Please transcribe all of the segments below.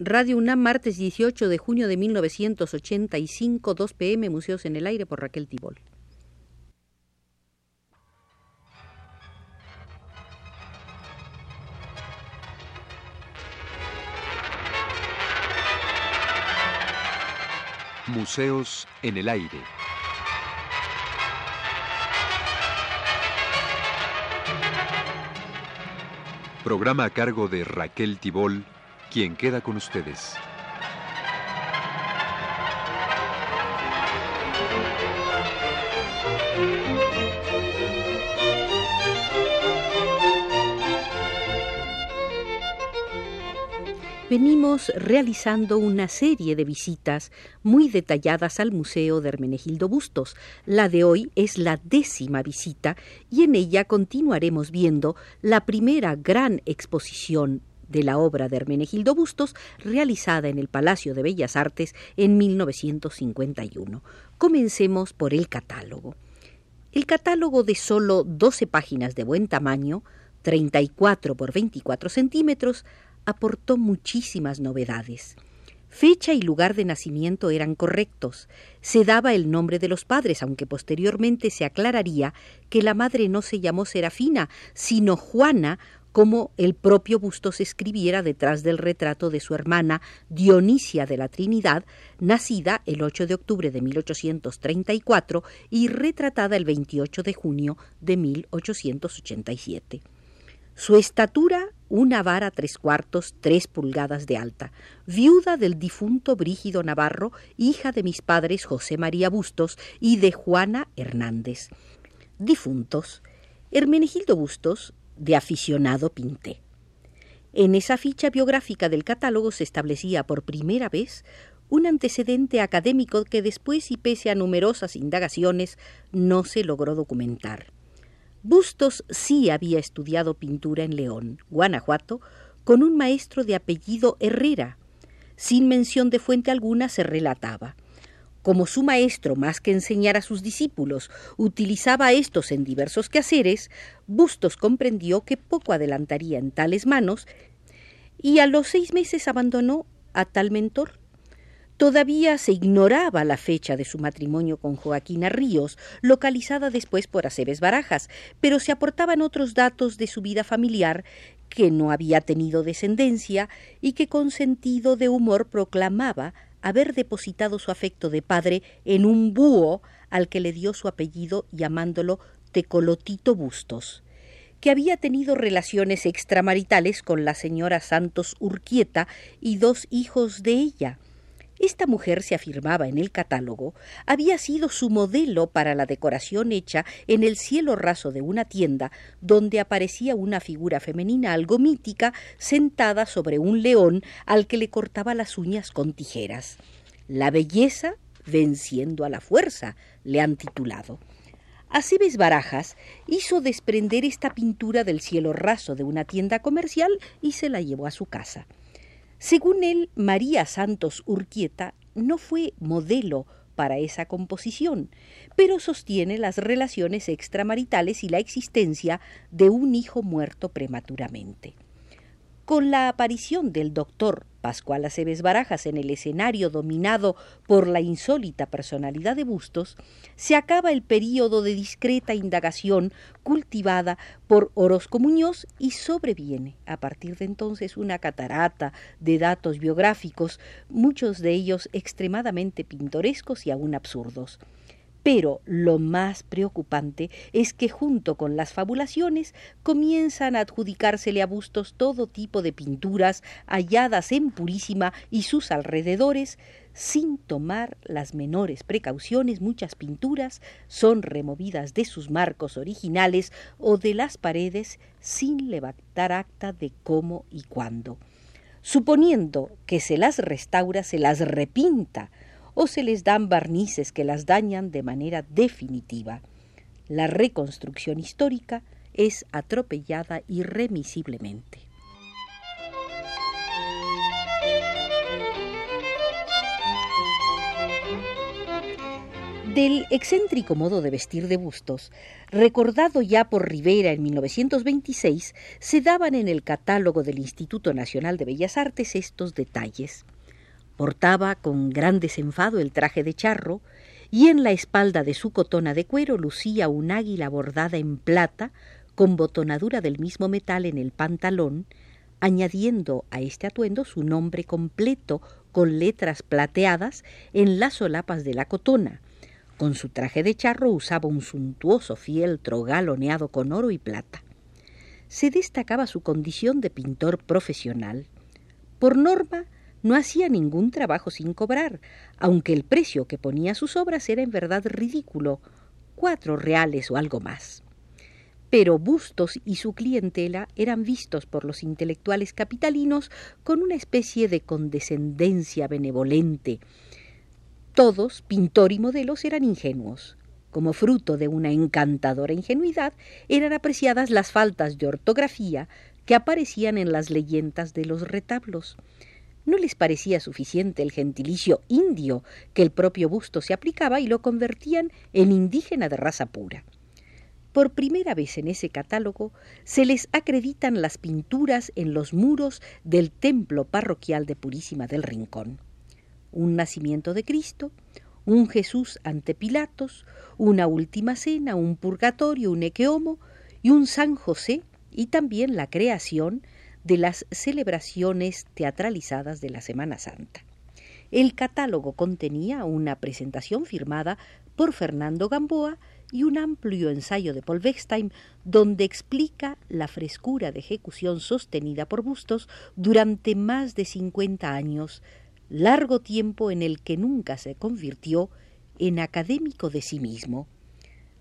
Radio UNAM, martes 18 de junio de 1985, 2 pm, Museos en el Aire por Raquel Tibol. Museos en el Aire. Programa a cargo de Raquel Tibol, quien queda con ustedes. venimos realizando una serie de visitas muy detalladas al Museo de Hermenegildo Bustos. La de hoy es la décima visita y en ella continuaremos viendo la primera gran exposición de la obra de Hermenegildo Bustos realizada en el Palacio de Bellas Artes en 1951. Comencemos por el catálogo. El catálogo de solo 12 páginas de buen tamaño, 34 por 24 centímetros, aportó muchísimas novedades. Fecha y lugar de nacimiento eran correctos. Se daba el nombre de los padres, aunque posteriormente se aclararía que la madre no se llamó Serafina, sino Juana, como el propio Bustos escribiera detrás del retrato de su hermana Dionisia de la Trinidad, nacida el 8 de octubre de 1834 y retratada el 28 de junio de 1887. Su estatura, una vara tres cuartos, tres pulgadas de alta, viuda del difunto Brígido Navarro, hija de mis padres José María Bustos y de Juana Hernández. Difuntos. Hermenegildo Bustos, de aficionado pinté. En esa ficha biográfica del catálogo se establecía por primera vez un antecedente académico que después y pese a numerosas indagaciones no se logró documentar. Bustos sí había estudiado pintura en León, Guanajuato, con un maestro de apellido Herrera. Sin mención de fuente alguna se relataba. Como su maestro, más que enseñar a sus discípulos, utilizaba estos en diversos quehaceres, Bustos comprendió que poco adelantaría en tales manos y a los seis meses abandonó a tal mentor. Todavía se ignoraba la fecha de su matrimonio con Joaquina Ríos, localizada después por Aceves Barajas, pero se aportaban otros datos de su vida familiar que no había tenido descendencia y que con sentido de humor proclamaba haber depositado su afecto de padre en un búho al que le dio su apellido llamándolo Tecolotito Bustos que había tenido relaciones extramaritales con la señora Santos Urquieta y dos hijos de ella, esta mujer, se afirmaba en el catálogo, había sido su modelo para la decoración hecha en el cielo raso de una tienda, donde aparecía una figura femenina algo mítica sentada sobre un león al que le cortaba las uñas con tijeras. La belleza venciendo a la fuerza, le han titulado. Aceves Barajas hizo desprender esta pintura del cielo raso de una tienda comercial y se la llevó a su casa. Según él, María Santos Urquieta no fue modelo para esa composición, pero sostiene las relaciones extramaritales y la existencia de un hijo muerto prematuramente. Con la aparición del doctor Pascual Aceves Barajas en el escenario dominado por la insólita personalidad de Bustos, se acaba el período de discreta indagación cultivada por Orozco Muñoz y sobreviene a partir de entonces una catarata de datos biográficos, muchos de ellos extremadamente pintorescos y aún absurdos. Pero lo más preocupante es que junto con las fabulaciones comienzan a adjudicársele a Bustos todo tipo de pinturas halladas en Purísima y sus alrededores, sin tomar las menores precauciones, muchas pinturas son removidas de sus marcos originales o de las paredes sin levantar acta de cómo y cuándo. Suponiendo que se las restaura, se las repinta, o se les dan barnices que las dañan de manera definitiva. La reconstrucción histórica es atropellada irremisiblemente. Del excéntrico modo de vestir de Bustos, recordado ya por Rivera en 1926, se daban en el catálogo del Instituto Nacional de Bellas Artes estos detalles. Portaba con gran desenfado el traje de charro, y en la espalda de su cotona de cuero lucía un águila bordada en plata, con botonadura del mismo metal en el pantalón, añadiendo a este atuendo su nombre completo con letras plateadas en las solapas de la cotona, con su traje de charro usaba un suntuoso fieltro galoneado con oro y plata. Se destacaba su condición de pintor profesional. Por norma, no hacía ningún trabajo sin cobrar, aunque el precio que ponía sus obras era en verdad ridículo, cuatro reales o algo más. Pero Bustos y su clientela eran vistos por los intelectuales capitalinos con una especie de condescendencia benevolente, todos, pintor y modelos, eran ingenuos. Como fruto de una encantadora ingenuidad, eran apreciadas las faltas de ortografía que aparecían en las leyendas de los retablos. No les parecía suficiente el gentilicio indio que el propio busto se aplicaba y lo convertían en indígena de raza pura. Por primera vez en ese catálogo se les acreditan las pinturas en los muros del templo parroquial de Purísima del Rincón un nacimiento de Cristo, un Jesús ante Pilatos, una última cena, un purgatorio, un equeomo y un San José y también la creación de las celebraciones teatralizadas de la Semana Santa. El catálogo contenía una presentación firmada por Fernando Gamboa y un amplio ensayo de Paul Wechstein donde explica la frescura de ejecución sostenida por Bustos durante más de 50 años largo tiempo en el que nunca se convirtió en académico de sí mismo.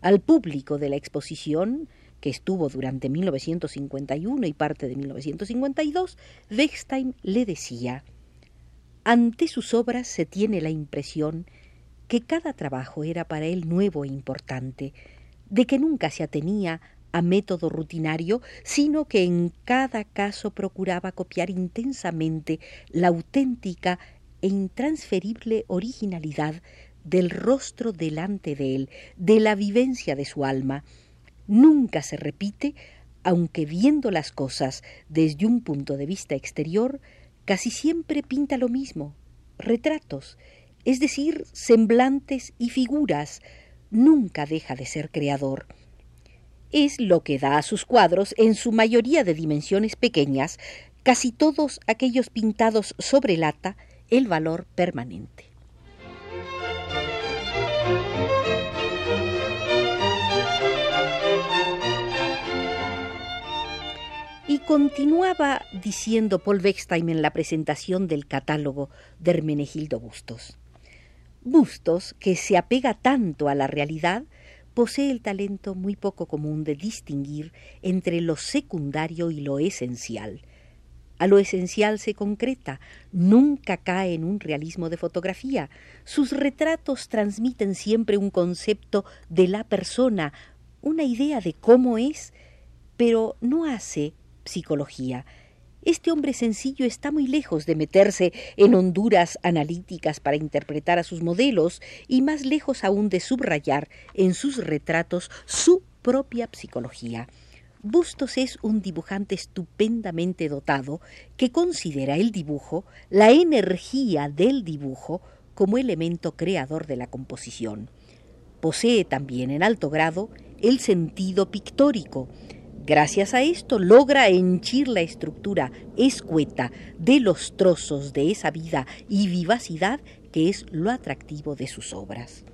Al público de la exposición, que estuvo durante 1951 y parte de 1952, Wechstein le decía Ante sus obras se tiene la impresión que cada trabajo era para él nuevo e importante, de que nunca se atenía a método rutinario, sino que en cada caso procuraba copiar intensamente la auténtica e intransferible originalidad del rostro delante de él, de la vivencia de su alma. Nunca se repite, aunque viendo las cosas desde un punto de vista exterior, casi siempre pinta lo mismo, retratos, es decir, semblantes y figuras, nunca deja de ser creador es lo que da a sus cuadros, en su mayoría de dimensiones pequeñas, casi todos aquellos pintados sobre lata, el valor permanente. Continuaba diciendo Paul Wechstein en la presentación del catálogo de Hermenegildo Bustos. Bustos, que se apega tanto a la realidad, posee el talento muy poco común de distinguir entre lo secundario y lo esencial. A lo esencial se concreta, nunca cae en un realismo de fotografía. Sus retratos transmiten siempre un concepto de la persona, una idea de cómo es, pero no hace psicología, este hombre sencillo está muy lejos de meterse en honduras analíticas para interpretar a sus modelos y más lejos aún de subrayar en sus retratos su propia psicología. Bustos es un dibujante estupendamente dotado que considera el dibujo, la energía del dibujo, como elemento creador de la composición. Posee también en alto grado el sentido pictórico, Gracias a esto logra henchir la estructura escueta de los trozos de esa vida y vivacidad que es lo atractivo de sus obras.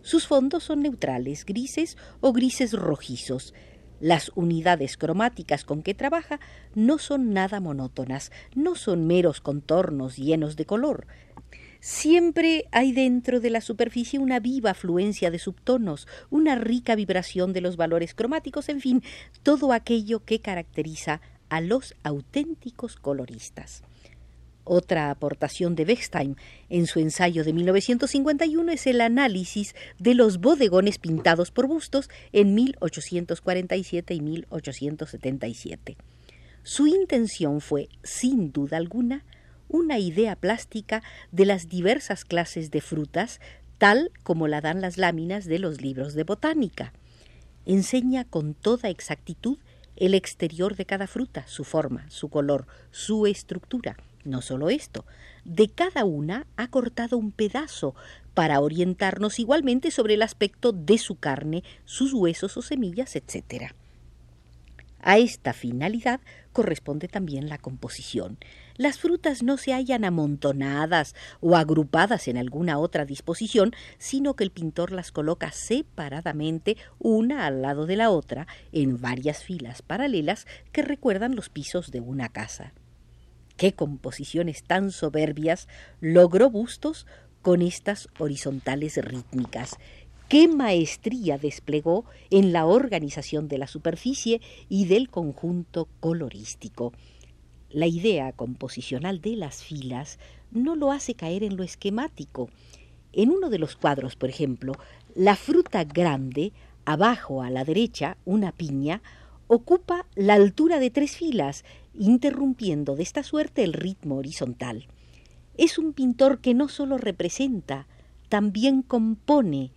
Sus fondos son neutrales, grises o grises rojizos. Las unidades cromáticas con que trabaja no son nada monótonas, no son meros contornos llenos de color, Siempre hay dentro de la superficie una viva afluencia de subtonos, una rica vibración de los valores cromáticos, en fin, todo aquello que caracteriza a los auténticos coloristas. Otra aportación de Bechstein en su ensayo de 1951 es el análisis de los bodegones pintados por Bustos en 1847 y 1877. Su intención fue, sin duda alguna, una idea plástica de las diversas clases de frutas, tal como la dan las láminas de los libros de botánica. Enseña con toda exactitud el exterior de cada fruta, su forma, su color, su estructura. No solo esto, de cada una ha cortado un pedazo para orientarnos igualmente sobre el aspecto de su carne, sus huesos o semillas, etc. A esta finalidad corresponde también la composición. Las frutas no se hallan amontonadas o agrupadas en alguna otra disposición, sino que el pintor las coloca separadamente una al lado de la otra en varias filas paralelas que recuerdan los pisos de una casa. Qué composiciones tan soberbias logró Bustos con estas horizontales rítmicas qué maestría desplegó en la organización de la superficie y del conjunto colorístico. La idea composicional de las filas no lo hace caer en lo esquemático. En uno de los cuadros, por ejemplo, la fruta grande, abajo a la derecha, una piña, ocupa la altura de tres filas, interrumpiendo de esta suerte el ritmo horizontal. Es un pintor que no sólo representa, también compone,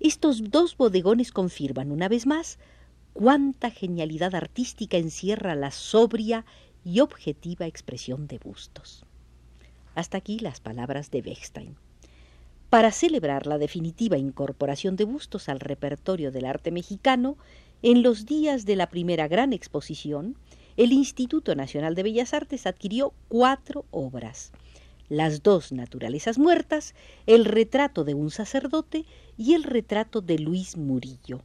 estos dos bodegones confirman una vez más cuánta genialidad artística encierra la sobria y objetiva expresión de Bustos. Hasta aquí las palabras de Bechstein. Para celebrar la definitiva incorporación de Bustos al repertorio del arte mexicano, en los días de la primera gran exposición, el Instituto Nacional de Bellas Artes adquirió cuatro obras las dos naturalezas muertas, el retrato de un sacerdote y el retrato de Luis Murillo.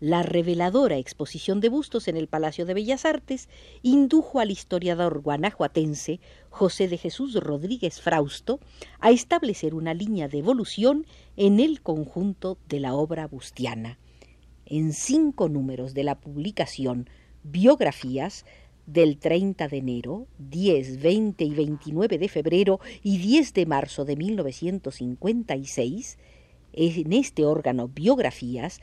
La reveladora exposición de bustos en el Palacio de Bellas Artes indujo al historiador guanajuatense José de Jesús Rodríguez Frausto a establecer una línea de evolución en el conjunto de la obra bustiana. En cinco números de la publicación Biografías del 30 de enero, 10, 20 y 29 de febrero y 10 de marzo de 1956, en este órgano Biografías,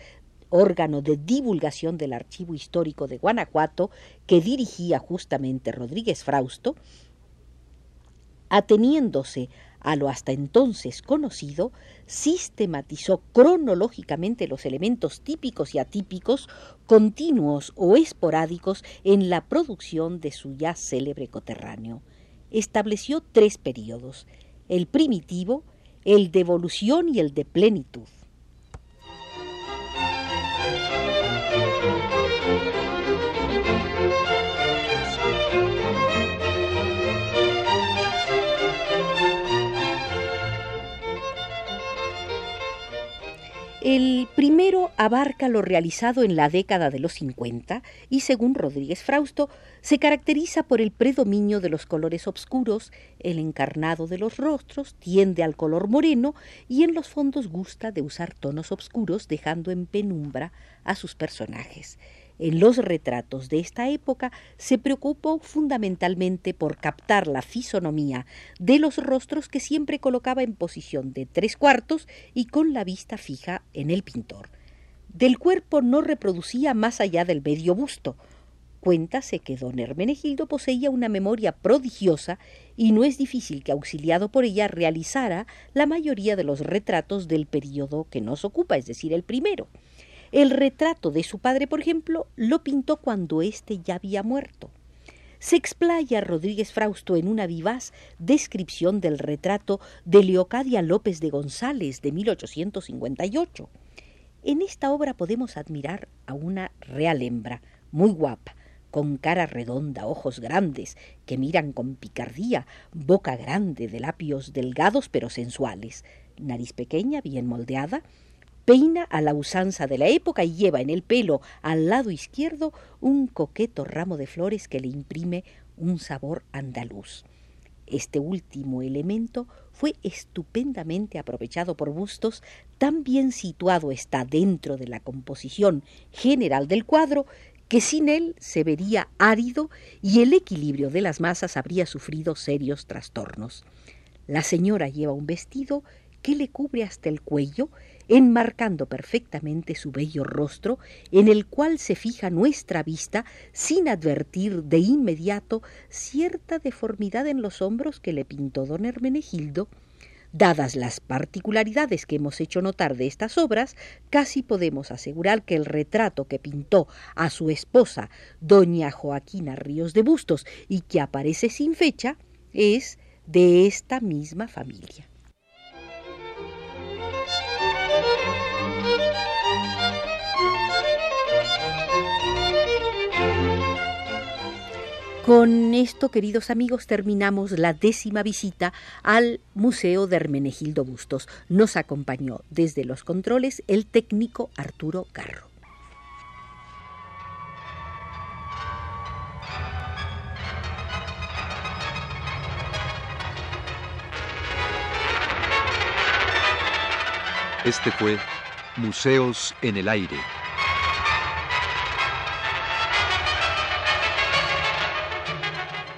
órgano de divulgación del Archivo Histórico de Guanajuato, que dirigía justamente Rodríguez Frausto, ateniéndose a lo hasta entonces conocido, sistematizó cronológicamente los elementos típicos y atípicos, continuos o esporádicos en la producción de su ya célebre coterráneo. Estableció tres períodos, el primitivo, el de evolución y el de plenitud. El primero abarca lo realizado en la década de los 50 y, según Rodríguez Frausto, se caracteriza por el predominio de los colores oscuros, el encarnado de los rostros tiende al color moreno y en los fondos gusta de usar tonos oscuros dejando en penumbra a sus personajes. En los retratos de esta época se preocupó fundamentalmente por captar la fisonomía de los rostros que siempre colocaba en posición de tres cuartos y con la vista fija en el pintor. Del cuerpo no reproducía más allá del medio busto. Cuéntase que don Hermenegildo poseía una memoria prodigiosa y no es difícil que, auxiliado por ella, realizara la mayoría de los retratos del período que nos ocupa, es decir, el primero. El retrato de su padre, por ejemplo, lo pintó cuando éste ya había muerto. Se explaya Rodríguez Frausto en una vivaz descripción del retrato de Leocadia López de González de 1858. En esta obra podemos admirar a una real hembra, muy guapa, con cara redonda, ojos grandes, que miran con picardía, boca grande, de labios delgados pero sensuales, nariz pequeña, bien moldeada, peina a la usanza de la época y lleva en el pelo al lado izquierdo un coqueto ramo de flores que le imprime un sabor andaluz. Este último elemento fue estupendamente aprovechado por Bustos, tan bien situado está dentro de la composición general del cuadro que sin él se vería árido y el equilibrio de las masas habría sufrido serios trastornos. La señora lleva un vestido que le cubre hasta el cuello enmarcando perfectamente su bello rostro, en el cual se fija nuestra vista sin advertir de inmediato cierta deformidad en los hombros que le pintó don Hermenegildo, Dadas las particularidades que hemos hecho notar de estas obras, casi podemos asegurar que el retrato que pintó a su esposa, doña Joaquina Ríos de Bustos, y que aparece sin fecha, es de esta misma familia. Con esto, queridos amigos, terminamos la décima visita al Museo de Hermenegildo Bustos. Nos acompañó desde los controles el técnico Arturo Carro. Este fue Museos en el Aire.